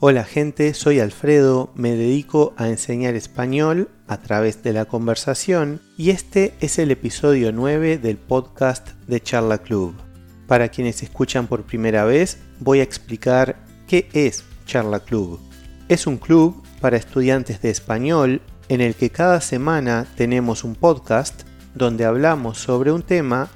Hola gente, soy Alfredo, me dedico a enseñar español a través de la conversación y este es el episodio 9 del podcast de Charla Club. Para quienes escuchan por primera vez, voy a explicar qué es Charla Club. Es un club para estudiantes de español en el que cada semana tenemos un podcast donde hablamos sobre un tema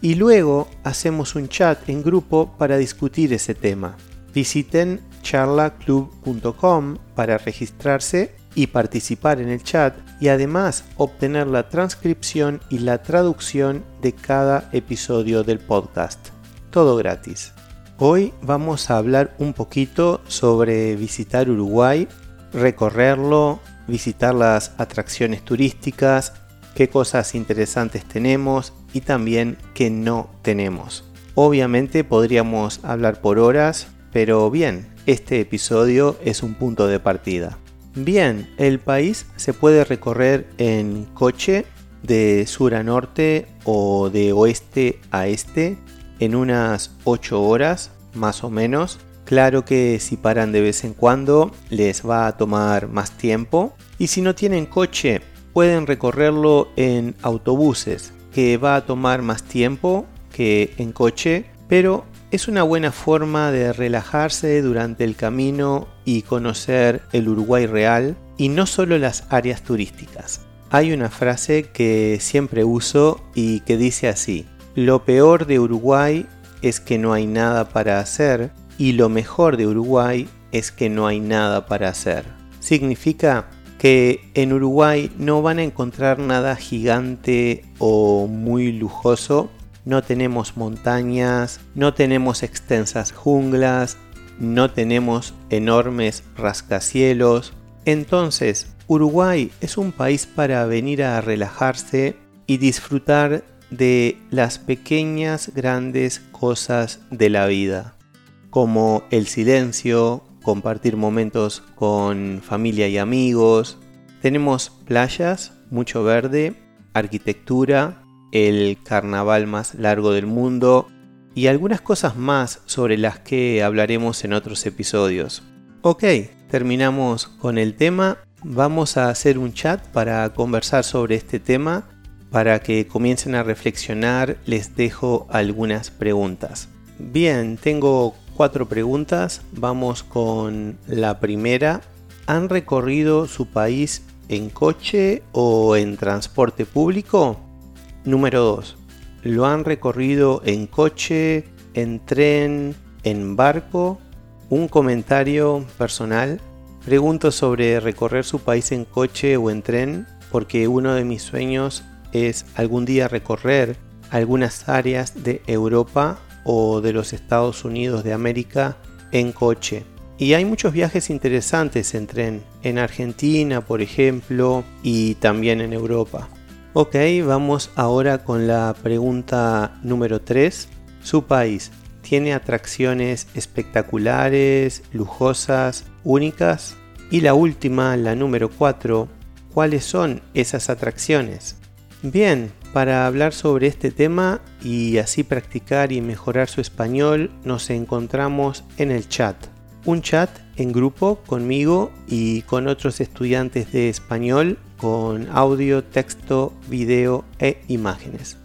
y luego hacemos un chat en grupo para discutir ese tema. Visiten charlaclub.com para registrarse y participar en el chat y además obtener la transcripción y la traducción de cada episodio del podcast. Todo gratis. Hoy vamos a hablar un poquito sobre visitar Uruguay, recorrerlo, visitar las atracciones turísticas, qué cosas interesantes tenemos y también qué no tenemos. Obviamente podríamos hablar por horas, pero bien, este episodio es un punto de partida. Bien, el país se puede recorrer en coche de sur a norte o de oeste a este en unas 8 horas más o menos. Claro que si paran de vez en cuando les va a tomar más tiempo y si no tienen coche pueden recorrerlo en autobuses que va a tomar más tiempo que en coche pero es una buena forma de relajarse durante el camino y conocer el Uruguay real y no solo las áreas turísticas. Hay una frase que siempre uso y que dice así, lo peor de Uruguay es que no hay nada para hacer y lo mejor de Uruguay es que no hay nada para hacer. Significa que en Uruguay no van a encontrar nada gigante o muy lujoso, no tenemos montañas, no tenemos extensas junglas, no tenemos enormes rascacielos. Entonces, Uruguay es un país para venir a relajarse y disfrutar de las pequeñas grandes cosas de la vida, como el silencio, compartir momentos con familia y amigos. Tenemos playas, mucho verde, arquitectura, el carnaval más largo del mundo y algunas cosas más sobre las que hablaremos en otros episodios. Ok, terminamos con el tema. Vamos a hacer un chat para conversar sobre este tema. Para que comiencen a reflexionar les dejo algunas preguntas. Bien, tengo cuatro preguntas. Vamos con la primera. ¿Han recorrido su país en coche o en transporte público? Número 2. ¿Lo han recorrido en coche, en tren, en barco? Un comentario personal. Pregunto sobre recorrer su país en coche o en tren porque uno de mis sueños es algún día recorrer algunas áreas de Europa o de los Estados Unidos de América en coche. Y hay muchos viajes interesantes en tren, en Argentina por ejemplo, y también en Europa. Ok, vamos ahora con la pregunta número 3. ¿Su país tiene atracciones espectaculares, lujosas, únicas? Y la última, la número 4. ¿Cuáles son esas atracciones? Bien, para hablar sobre este tema y así practicar y mejorar su español, nos encontramos en el chat. Un chat en grupo conmigo y con otros estudiantes de español con audio, texto, video e imágenes.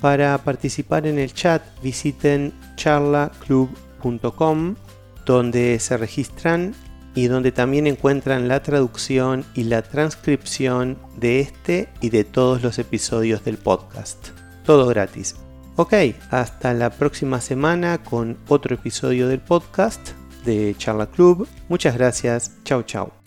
Para participar en el chat visiten charlaclub.com donde se registran y donde también encuentran la traducción y la transcripción de este y de todos los episodios del podcast. Todo gratis. Ok, hasta la próxima semana con otro episodio del podcast de Charla Club. Muchas gracias. Chao, chao.